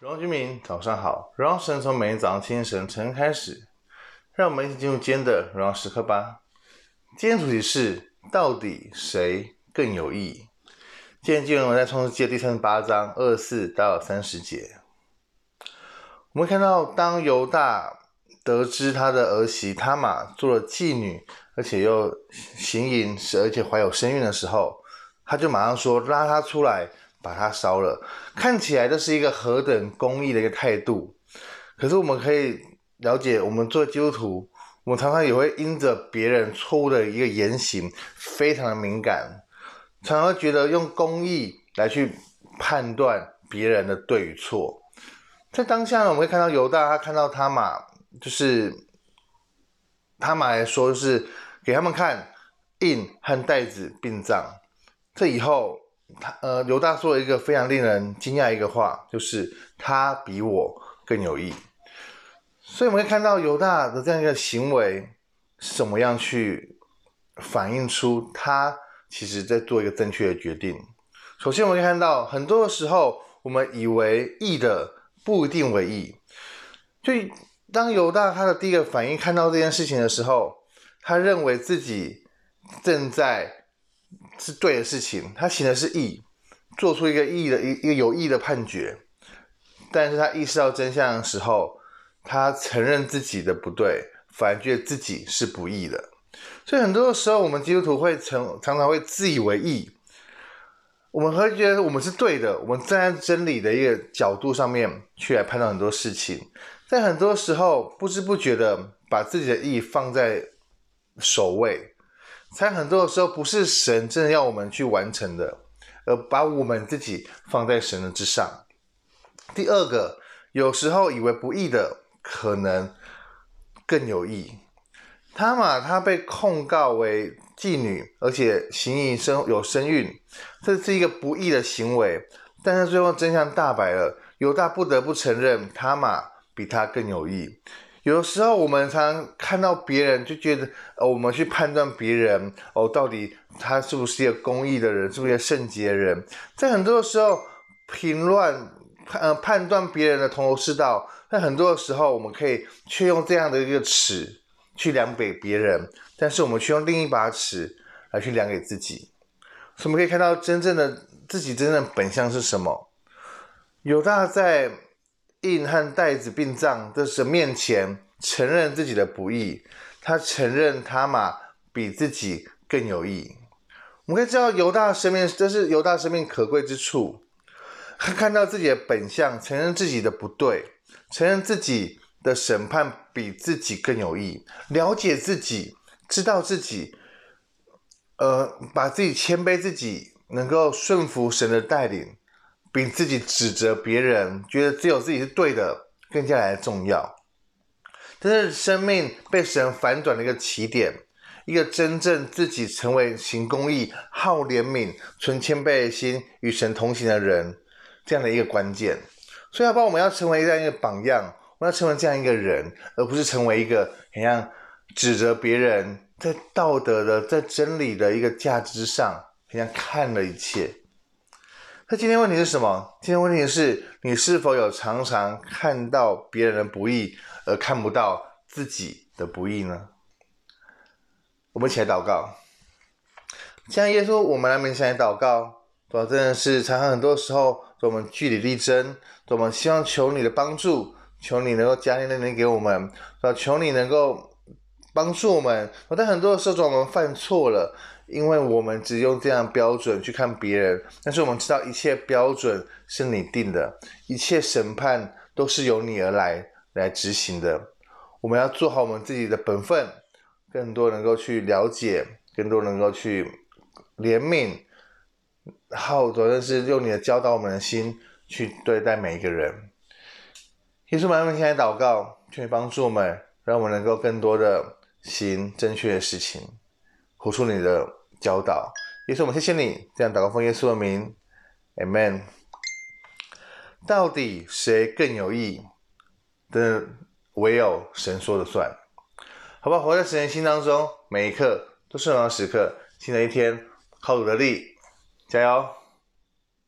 荣耀居民，早上好！荣耀神从每天早上清晨晨开始，让我们一起进入今天的荣耀时刻吧。今天主题是：到底谁更有义？今天经文在创世记第三十八章二十四到三十节。我们看到，当犹大得知他的儿媳他玛做了妓女，而且又行淫，而且怀有身孕的时候，他就马上说：“拉他出来。”把它烧了，看起来这是一个何等公义的一个态度。可是我们可以了解，我们做基督徒，我们常常也会因着别人错误的一个言行，非常的敏感，常常会觉得用公义来去判断别人的对与错。在当下呢，我们会看到犹大，他看到他玛，就是他玛来说，是给他们看印和袋子并葬，这以后。他呃，犹大说了一个非常令人惊讶一个话，就是他比我更有义。所以我们会看到犹大的这样一个行为是怎么样去反映出他其实在做一个正确的决定。首先，我们可以看到很多的时候，我们以为义的不一定为义。就当犹大他的第一个反应看到这件事情的时候，他认为自己正在。是对的事情，他行的是义，做出一个义的一一个有义的判决。但是他意识到真相的时候，他承认自己的不对，反而觉得自己是不义的。所以很多的时候，我们基督徒会常常常会自以为义，我们会觉得我们是对的，我们站在真理的一个角度上面去来判断很多事情。在很多时候，不知不觉的把自己的义放在首位。在很多的时候，不是神真的要我们去完成的，而把我们自己放在神的之上。第二个，有时候以为不义的，可能更有义。他玛他被控告为妓女，而且行淫生有身孕，这是一个不义的行为。但是最后真相大白了，犹大不得不承认，他玛比他更有义。有的时候，我们常看到别人，就觉得，呃，我们去判断别人，哦，到底他是不是一个公义的人，是不是一个圣洁的人？在很多的时候，评论判呃判断别人的头头是道，但很多的时候，我们可以去用这样的一个尺去量给别人，但是我们却用另一把尺来去量给自己。所以我们可以看到，真正的自己真正的本相是什么？犹大在。印和带子并帐的神面前承认自己的不义，他承认他玛比自己更有义。我们可以知道犹大生命，这是犹大生命可贵之处。他看到自己的本相，承认自己的不对，承认自己的审判比自己更有义，了解自己，知道自己，呃，把自己谦卑自己，能够顺服神的带领。比自己指责别人，觉得只有自己是对的，更加来重要。这是生命被神反转的一个起点，一个真正自己成为行公义、好怜悯、存谦卑的心、与神同行的人，这样的一个关键。所以，要不然我们要成为这样一个榜样，我们要成为这样一个人，而不是成为一个好像指责别人，在道德的、在真理的一个价值上，好像看了一切。那今天问题是什么？今天问题是你是否有常常看到别人的不易，而看不到自己的不易呢？我们一起来祷告。像耶稣，我们来面前来祷告，对吧？真的是常常很多时候，我们据理力争，我们希望求你的帮助，求你能够加添能力给我们，求你能够帮助我们。但很多的时候，我们犯错了。因为我们只用这样标准去看别人，但是我们知道一切标准是你定的，一切审判都是由你而来来执行的。我们要做好我们自己的本分，更多能够去了解，更多能够去怜悯，好，主要是用你的教导我们的心去对待每一个人。耶稣，我们现在祷告，求你帮助我们，让我们能够更多的行正确的事情，活出你的。教导，耶稣，我们谢谢你这样祷告奉耶稣的名，Amen。到底谁更有义？的唯有神说了算，好吧？活在神的心当中，每一刻都是荣耀时刻。新的一天，靠主的力，加油！